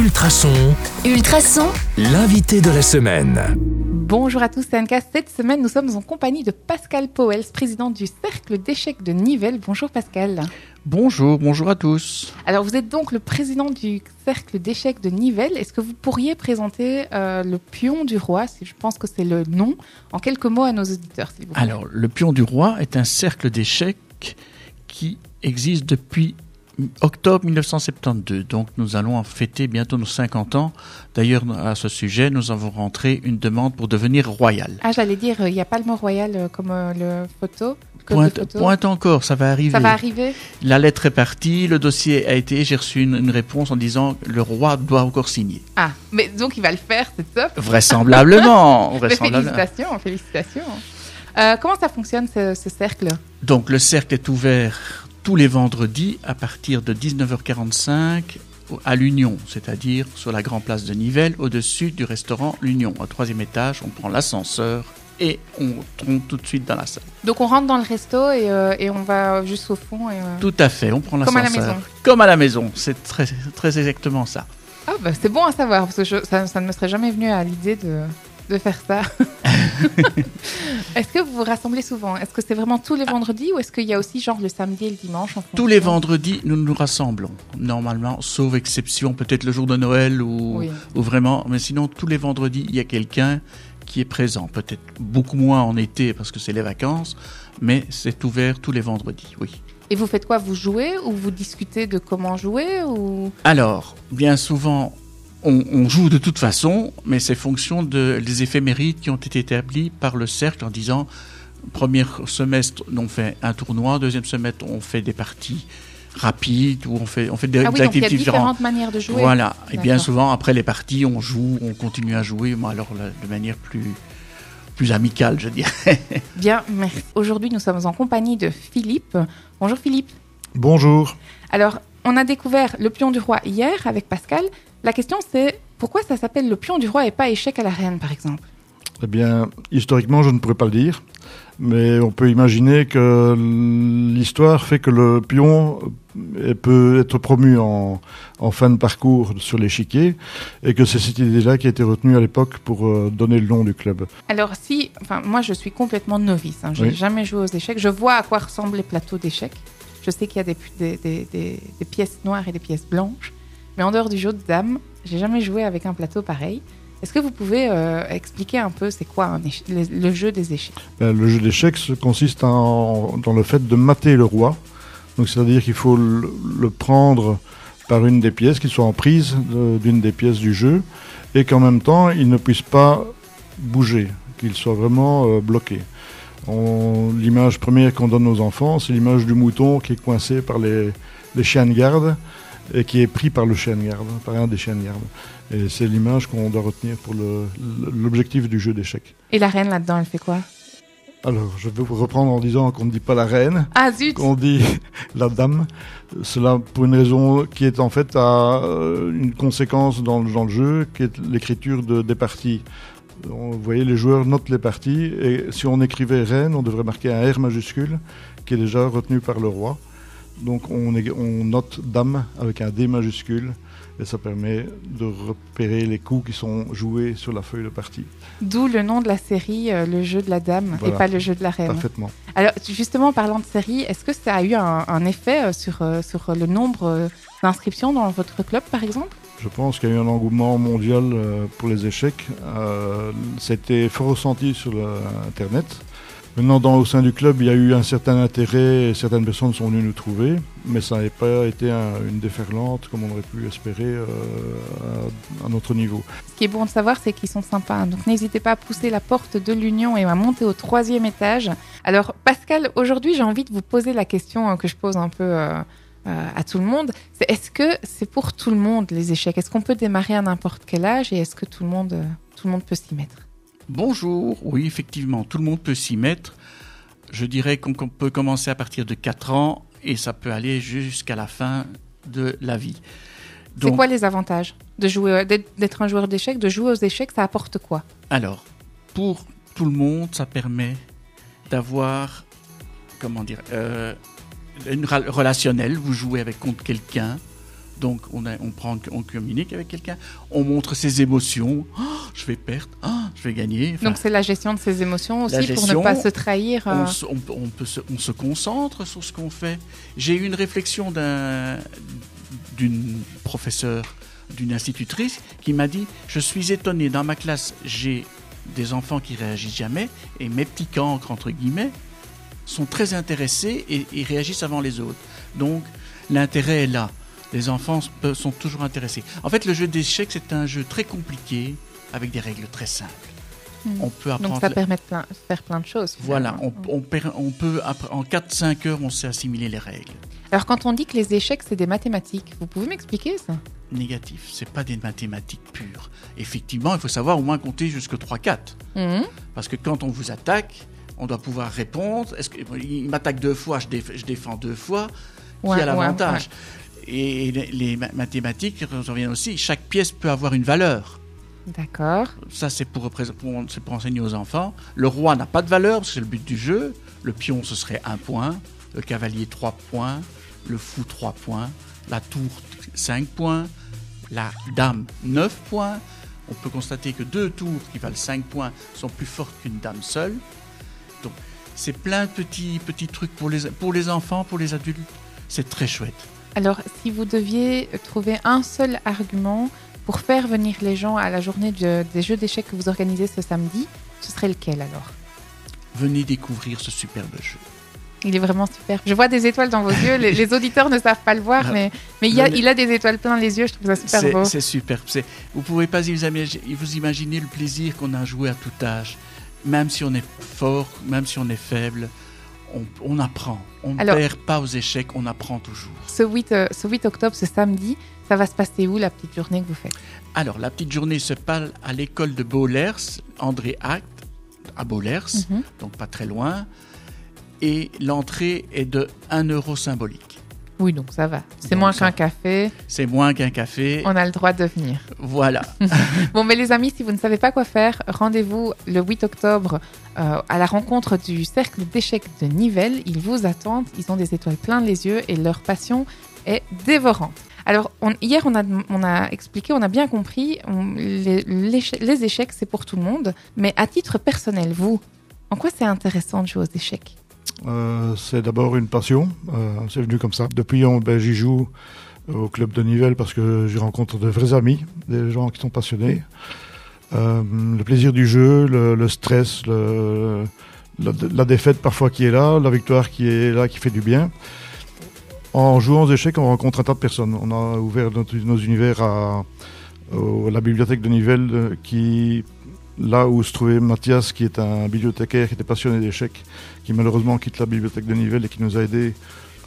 Ultrason, Ultrason, l'invité de la semaine. Bonjour à tous, c'est Anka. Cette semaine, nous sommes en compagnie de Pascal Powels, président du Cercle d'échecs de Nivelles. Bonjour Pascal. Bonjour, bonjour à tous. Alors, vous êtes donc le président du Cercle d'échecs de Nivelles. Est-ce que vous pourriez présenter euh, le pion du roi, si je pense que c'est le nom, en quelques mots à nos auditeurs, s'il vous plaît? Alors, le pion du roi est un cercle d'échecs qui existe depuis octobre 1972. Donc, nous allons en fêter bientôt nos 50 ans. D'ailleurs, à ce sujet, nous avons rentré une demande pour devenir royal. Ah, j'allais dire, il n'y a pas le mot royal euh, comme euh, le photo. Pointe, encore, ça va arriver. Ça va arriver La lettre est partie, le dossier a été, j'ai reçu une, une réponse en disant le roi doit encore signer. Ah, mais donc il va le faire, c'est top. Vraisemblablement. Félicitations, félicitations. Euh, comment ça fonctionne ce, ce cercle? Donc le cercle est ouvert tous les vendredis à partir de 19h45 à l'Union, c'est-à-dire sur la grande place de Nivelles, au-dessus du restaurant L'Union. Au troisième étage, on prend l'ascenseur et on tombe tout de suite dans la salle. Donc on rentre dans le resto et, euh, et on va jusqu'au fond. Et, euh, Tout à fait, on prend Comme à l'ascenseur. la maison. Comme à la maison, c'est très, très exactement ça. Ah bah c'est bon à savoir parce que je- ça, ça ne me serait jamais venu à l'idée de, de faire ça. est-ce que vous vous rassemblez souvent? Est-ce que c'est vraiment tous les vendredis ou est-ce qu'il y a aussi genre le samedi et le dimanche en Tous les vendredis, nous nous rassemblons, normalement, sauf exception, peut-être le jour de Noël ou, Oui. ou vraiment, mais sinon, tous les vendredis, il y a quelqu'un qui est présent. Peut-être beaucoup moins en été parce que c'est les vacances, mais c'est ouvert tous les vendredis, oui. Et vous faites quoi? Vous jouez ou vous discutez de comment jouer ou? Alors, bien souvent, on, on joue de toute façon, mais c'est fonction de, des éphémérides qui ont été établis par le cercle en disant, premier semestre, on fait un tournoi, deuxième semestre, on fait des parties rapides, ou on fait, on fait des, Ah oui, des donc il y a activités différentes. différentes manières de jouer. Voilà. Et bien souvent, après les parties, on joue, on continue à jouer, mais alors de manière plus, plus amicale, je dirais. Bien, merci. Aujourd'hui, nous sommes en compagnie de Philippe. Bonjour Philippe. Bonjour. Alors, on a découvert le pion du roi hier avec Pascal. La question c'est pourquoi ça s'appelle le pion du roi et pas échec à la reine par exemple? Eh bien, historiquement, je ne pourrais pas le dire, mais on peut imaginer que l'histoire fait que le pion euh, peut être promu en, en fin de parcours sur l'échiquier et que c'est cette idée-là qui a été retenue à l'époque pour euh, donner le nom du club. Alors si, enfin moi je suis complètement novice, hein, j'ai Oui. jamais joué aux échecs, je vois à quoi ressemblent les plateaux d'échecs, je sais qu'il y a des, pièces noires et des pièces blanches, mais en dehors du jeu de dames, j'ai jamais joué avec un plateau pareil. Est-ce que vous pouvez euh, expliquer un peu c'est quoi le, jeu des échecs? Ben, le jeu d'échecs consiste en- dans le fait de mater le roi. Donc, c'est-à-dire qu'il faut le, prendre par une des pièces, qu'il soit en prise d'une des pièces du jeu, et qu'en même temps, il ne puisse pas bouger, qu'il soit vraiment euh, bloqué. L'image première qu'on donne aux enfants, c'est l'image du mouton qui est coincé par les, les chiens de garde et qui est pris par le chien de garde, par un des chiens de garde. Et c'est l'image qu'on doit retenir pour l'objectif du jeu d'échecs. Et la reine là-dedans, elle fait quoi? Alors, je vais vous reprendre en disant qu'on ne dit pas la reine, Ah qu'on dit la dame. Cela pour une raison qui est en fait à, euh, une conséquence dans, le- dans le jeu, qui est l'écriture de, des parties. On- Vous voyez, les joueurs notent les parties, et si on écrivait reine, on devrait marquer un R majuscule, qui est déjà retenu par le roi. Donc on, est- on note dame avec un D majuscule, et ça permet de repérer les coups qui sont joués sur la feuille de partie. D'où le nom de la série, euh, le jeu de la dame Voilà. et pas le jeu de la reine. Parfaitement. Alors, justement, en parlant de série, est-ce que ça a eu un, un effet euh, sur, euh, sur le nombre d'inscriptions dans votre club, par exemple? Je pense qu'il y a eu un engouement mondial euh, pour les échecs. Euh, C'était fort ressenti sur Internet. Maintenant, au sein du club, il y a eu un certain intérêt et certaines personnes sont venues nous trouver, mais ça n'a pas été un- une déferlante comme on aurait pu espérer euh, à, notre niveau. Ce qui est bon de savoir, c'est qu'ils sont sympas. Donc, n'hésitez pas à pousser la porte de l'Union et à monter au troisième étage. Alors, Pascal, aujourd'hui, j'ai envie de vous poser la question euh, que je pose un peu à tout le monde. C'est est-ce que c'est pour tout le monde les échecs? Est-ce qu'on peut démarrer à n'importe quel âge et est-ce que tout le monde, euh, tout le monde peut s'y mettre? Bonjour, oui, effectivement, tout le monde peut s'y mettre. Je dirais qu'on peut commencer à partir de 4 ans et ça peut aller jusqu'à la fin de la vie. C'est quoi les avantages de jouer, euh, d'être d'être un joueur d'échecs De jouer aux échecs, ça apporte quoi? Alors, pour tout le monde, ça permet d'avoir, comment dire, euh, une relationnelle. Vous jouez avec contre quelqu'un, Donc on, a- on, prend, on communique avec quelqu'un, on montre ses émotions. Oh, je vais perdre, oh, je vais gagner. Enfin, Donc c'est la gestion de ses émotions aussi pour ne pas se trahir. euh, on, peut- on peut se, on se concentre sur ce qu'on fait. J'ai eu une réflexion d'un- d'une professeure, d'une institutrice, qui m'a dit Je suis étonné, dans ma classe, j'ai des enfants qui réagissent jamais, et mes petits cancres, entre guillemets, sont très intéressés et, et réagissent avant les autres. Donc, l'intérêt est là. Les enfants sont toujours intéressés. En fait, le jeu d'échecs, c'est un jeu très compliqué, avec des règles très simples. Hmm. On peut apprendre Donc ça permet de plein- faire plein de choses. voilà, on, on peut, en 4-5 heures, on sait assimiler les règles. Alors quand on dit que les échecs c'est des mathématiques, vous pouvez m'expliquer ça? Négatif, c'est pas des mathématiques pures. Effectivement, il faut savoir au moins compter jusque 3-4. Mhm. Parce que quand on vous attaque, on doit pouvoir répondre. Est-ce qu'il m'attaque deux fois, je, déf- je défends deux fois Qui Ouais, a l'avantage ouais, Et les, les ma- mathématiques, on revient aussi, chaque pièce peut avoir une valeur. D'accord. Ça, c'est pour, pour- enseigner aux enfants. Le roi n'a pas de valeur, c'est le but du jeu. Le pion, ce serait un point. Le cavalier, trois points. Le fou, trois points. La tour, cinq points. La dame, neuf points. On peut constater que deux tours qui valent 5 points sont plus fortes qu'une dame seule. Donc, c'est plein de petits, petits trucs pour les, pour les enfants, pour les adultes. C'est très chouette. Alors si vous deviez trouver un seul argument pour faire venir les gens à la journée de- des jeux d'échecs que vous organisez ce samedi, ce serait lequel alors? Venez découvrir ce superbe jeu. Il est vraiment super. Je vois des étoiles dans vos yeux. Les, les auditeurs ne savent pas le voir, Ah. mais, mais il, y a, il a des étoiles plein les yeux. Je trouve ça super beau. C'est superbe. Vous pouvez pas vous imaginer, le plaisir qu'on a à jouer à tout âge. Même si on est fort, même si on est faible, on, on apprend. On ne perd pas aux échecs, on apprend toujours. Ce 8, euh, ce 8 octobre, ce samedi, ça va se passer où la petite journée que vous faites? Alors, la petite journée se passe à l'école de Bollers, André Act, à Bollers, Mhm. donc pas très loin. Et l'entrée est de 1 euro symbolique. Oui, donc ça va. C'est moins qu'un café. C'est moins qu'un café. On a le droit de venir. Voilà. Bon, mais les amis, si vous ne savez pas quoi faire, rendez-vous le 8 octobre euh, à la rencontre du cercle d'échecs de Nivelles. Ils vous attendent. Ils ont des étoiles plein les yeux et leur passion est dévorante. Alors, on- hier, on a, on a expliqué, on a bien compris, on- les, l'éche- les échecs, c'est pour tout le monde. Mais à titre personnel, vous, en quoi c'est intéressant de jouer aux échecs? Euh, c'est d'abord une passion, euh, c'est venu comme ça. Depuis, ben, j'y joue au club de Nivelles parce que j'y rencontre de vrais amis, des gens qui sont passionnés. Euh, le plaisir du jeu, le, stress, la, défaite parfois qui est là, la victoire qui est là, qui fait du bien. En jouant aux échecs, on rencontre un tas de personnes. On a ouvert nos univers à, à la bibliothèque de Nivelles, euh, qui, là où se trouvait Mathias, qui est un bibliothécaire qui était passionné d'échecs, qui malheureusement quitte la bibliothèque de Nivelles et qui nous a aidés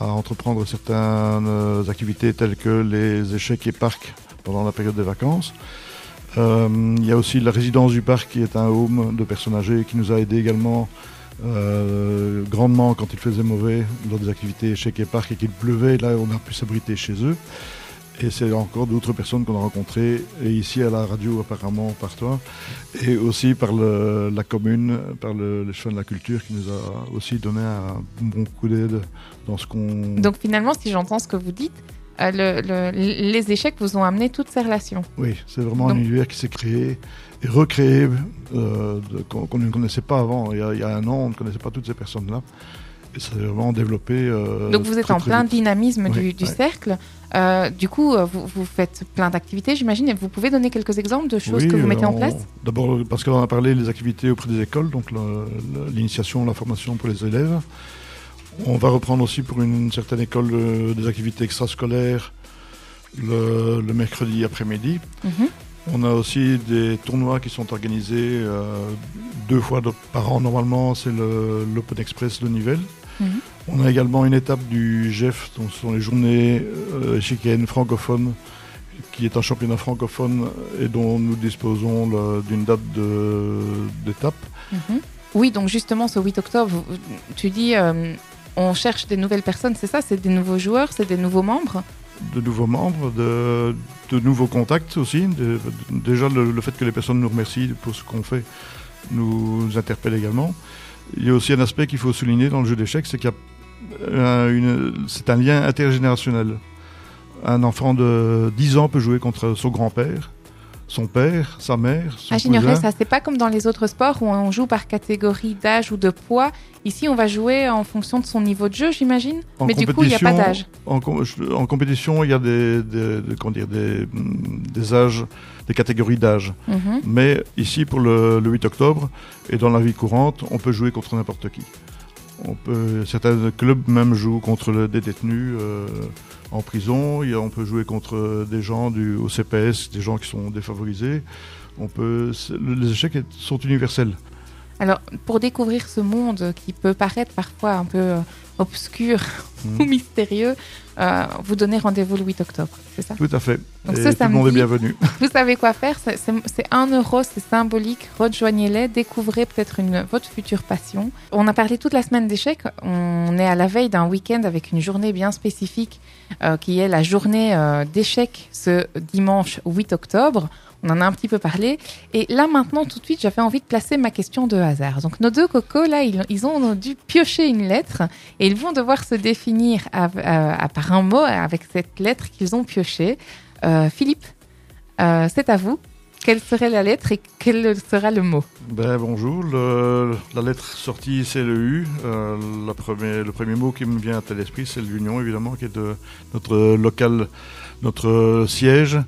à entreprendre certaines euh, activités telles que les échecs et parcs pendant la période des vacances. Euh, il y a aussi la résidence du parc qui est un home de personnes âgées qui nous a aidés également euh, grandement quand il faisait mauvais lors des activités échecs et parcs et qu'il pleuvait. Là, on a pu s'abriter chez eux. Et c'est encore d'autres personnes qu'on a rencontrées, et ici à la radio apparemment par toi, et aussi par le- la commune, par le, les chemins de la culture qui nous a aussi donné un bon coup d'aide dans ce qu'on... Donc finalement, si j'entends ce que vous dites, euh, le- le- les échecs vous ont amené toutes ces relations. Oui, c'est vraiment Donc- un univers qui s'est créé et recréé, euh, qu'on ne connaissait pas avant. Il y, a, il y a un an, on ne connaissait pas toutes ces personnes-là. Et ça s'est vraiment développé. euh, Donc vous êtes très, en très plein vite. dynamisme du, Oui, du ouais. cercle. Euh, du coup, euh, vous, vous faites plein d'activités, j'imagine. Et vous pouvez donner quelques exemples de choses Oui, que vous mettez en place? D'abord, parce qu'on a parlé des activités auprès des écoles, donc l'initiation, la formation pour les élèves. On va reprendre aussi pour une certaine école euh, des activités extrascolaires le, le mercredi après-midi. Mhm. On a aussi des tournois qui sont organisés euh, deux fois de- par an normalement, c'est l'Open Express de Nivelles. Mhm. On a également une étape du GEF, donc ce sont les journées euh, échiquiennes francophones, qui est un championnat francophone et dont nous disposons d'une date d'étape. Mhm. Oui, donc justement, ce 8 octobre, tu dis, euh, on cherche des nouvelles personnes, c'est ça? C'est des nouveaux joueurs, c'est des nouveaux membres? De nouveaux membres, de, de nouveaux contacts aussi. De- déjà, le, le fait que les personnes nous remercient pour ce qu'on fait nous interpelle également. Il y a aussi un aspect qu'il faut souligner dans le jeu d'échecs, c'est qu'il y a un- une- c'est un lien intergénérationnel. Un enfant de 10 ans peut jouer contre son grand-père, son père, sa mère, son Ah, j'ignorais ça. C'est pas comme dans les autres sports où on joue par catégorie d'âge ou de poids. Ici, on va jouer en fonction de son niveau de jeu, j'imagine. Mais du coup, il n'y a pas d'âge. En, com- je- en compétition, il y a des, des- dire, des, âges, des catégories d'âge. Mhm. Mais ici, pour le, le 8 octobre, et dans la vie courante, on peut jouer contre n'importe qui. On peut, certains clubs même jouent contre le- des détenus euh, en prison. On peut jouer contre des gens du, au CPS, des gens qui sont défavorisés. On peut, c'est- les échecs sont universels. Alors, pour découvrir ce monde qui peut paraître parfois un peu euh, obscur Mhm. ou mystérieux, euh, vous donnez rendez-vous le 8 octobre, c'est ça? Tout à fait. Donc et ce tout le monde est bienvenu. Vous savez quoi faire, c'est- c'est c'est 1 euro, c'est symbolique, rejoignez-les, découvrez peut-être votre future passion. On a parlé toute la semaine d'échecs, on est à la veille d'un week-end avec une journée bien spécifique euh, qui est la journée euh, d'échecs ce dimanche 8 octobre. On en a un petit peu parlé. Et là, maintenant, tout de suite, j'avais envie de placer ma question de hasard. Donc, nos deux cocos, là, ils, ont dû piocher une lettre et ils vont devoir se définir à- à- par un mot avec cette lettre qu'ils ont piochée. Euh, Philippe, euh, c'est à vous. Quelle serait la lettre et quel sera le mot? Ben, bonjour, la lettre sortie c'est le U. Euh, première- le premier mot qui me vient à l'esprit c'est l'Union évidemment, qui est de notre local, notre siège,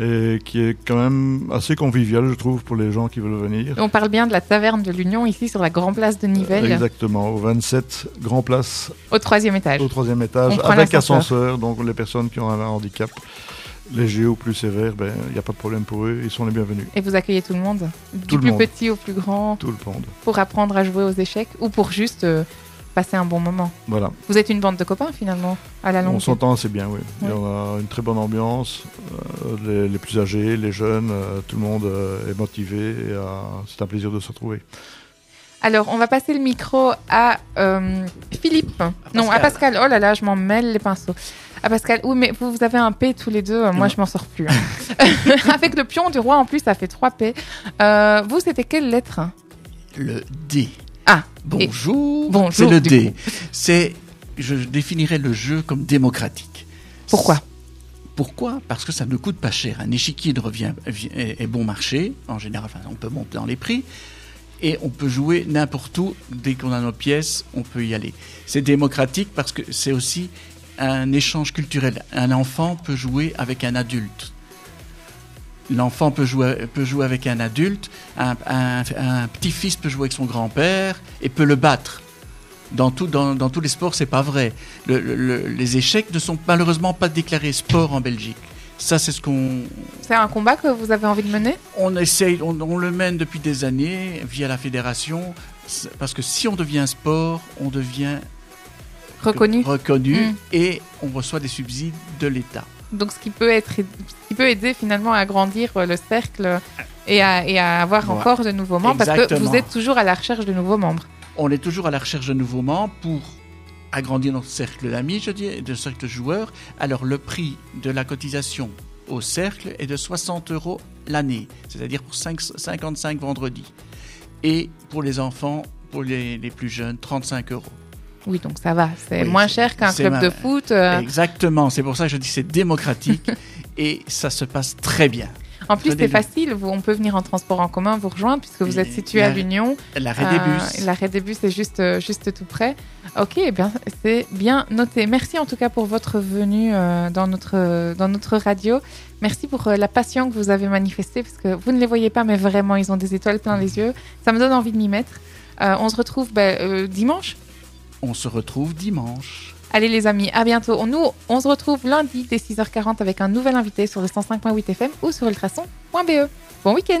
et qui est quand même assez convivial je trouve pour les gens qui veulent venir. On parle bien de la taverne de l'Union ici sur la Grand Place de Nivelles, Exactement, au 27 Grand Place, au troisième étage. au troisième étage, On avec ascenseur. Donc les personnes qui ont un handicap léger ou plus sévère, ben, il n'y a pas de problème pour eux, ils sont les bienvenus. Et vous accueillez tout le monde, du le plus monde. petit au plus grand, Tout le monde. pour apprendre à jouer aux échecs ou pour juste euh, passer un bon moment. Voilà. Vous êtes une bande de copains finalement, à la longue. On s'entend assez bien, oui. Il y Oui. en a une très bonne ambiance. euh, les, les plus âgés, les jeunes, euh, tout le monde euh, est motivé euh, c'est un plaisir de se retrouver. Alors, on va passer le micro à euh, Philippe. Non, à Pascal. Oh là là, je m'en mêle les pinceaux. À Pascal. Oui, mais vous, vous avez un P tous les deux. Moi, Non. je m'en sors plus. hein. Avec le pion du roi, en plus, ça fait 3 P. Euh, vous, c'était quelle lettre? Le D. Ah, Bonjour. Bonjour, C'est le D. C'est, je définirais le jeu comme démocratique. Pourquoi Pourquoi? Parce que ça ne coûte pas cher. Un échiquier de revient, est, est bon marché. En général, enfin, on peut monter dans les prix. Et on peut jouer n'importe où. Dès qu'on a nos pièces, on peut y aller. C'est démocratique parce que c'est aussi un échange culturel. Un enfant peut jouer avec un adulte. L'enfant peut jouer, peut jouer avec un adulte, un, un- un petit-fils peut jouer avec son grand-père et peut le battre. Dans, tout, dans, dans tous les sports, c'est pas vrai. Le- le- le- les échecs ne sont malheureusement pas déclarés sport en Belgique. Ça, c'est ce qu'on C'est un combat que vous avez envie de mener? On essaye, on, on le mène depuis des années via la fédération, parce que si on devient sport, on devient Reconnu reconnu Mm. et on reçoit des subsides de l'État. Donc, ce qui peut, être, qui peut aider finalement à agrandir euh, le cercle et à, et à avoir Ouais. encore de nouveaux membres parce que vous êtes toujours à la recherche de nouveaux membres. On est toujours à la recherche de nouveaux membres pour agrandir notre cercle d'amis, je dis, de cercle de joueurs. Alors le prix de la cotisation au cercle est de 60 euros l'année, c'est-à-dire pour 5 55 vendredis. Et pour les enfants, pour les, les plus jeunes, 35 euros. Oui, donc ça va. C'est Oui, moins cher qu'un club ma- de foot. euh, Exactement, c'est pour ça que je dis c'est démocratique et ça se passe très bien. En plus, c'est facile. Vous, on peut venir en transport en commun vous rejoindre puisque vous Et êtes situé à l'Union. L'arrêt des Euh, bus. L'arrêt des bus est juste, euh, juste tout près. Ok, eh bien, c'est bien noté. Merci en tout cas pour votre venue euh, dans, notre, dans notre radio. Merci pour euh, la passion que vous avez manifestée parce que vous ne les voyez pas, mais vraiment, ils ont des étoiles plein les yeux. Ça me donne envie de m'y mettre. On se retrouve ben, dimanche. On se retrouve dimanche. Allez les amis, à bientôt. Nous, on se retrouve lundi dès 6h40 avec un nouvel invité sur le 105.8 FM ou sur ultrason.be. Bon week-end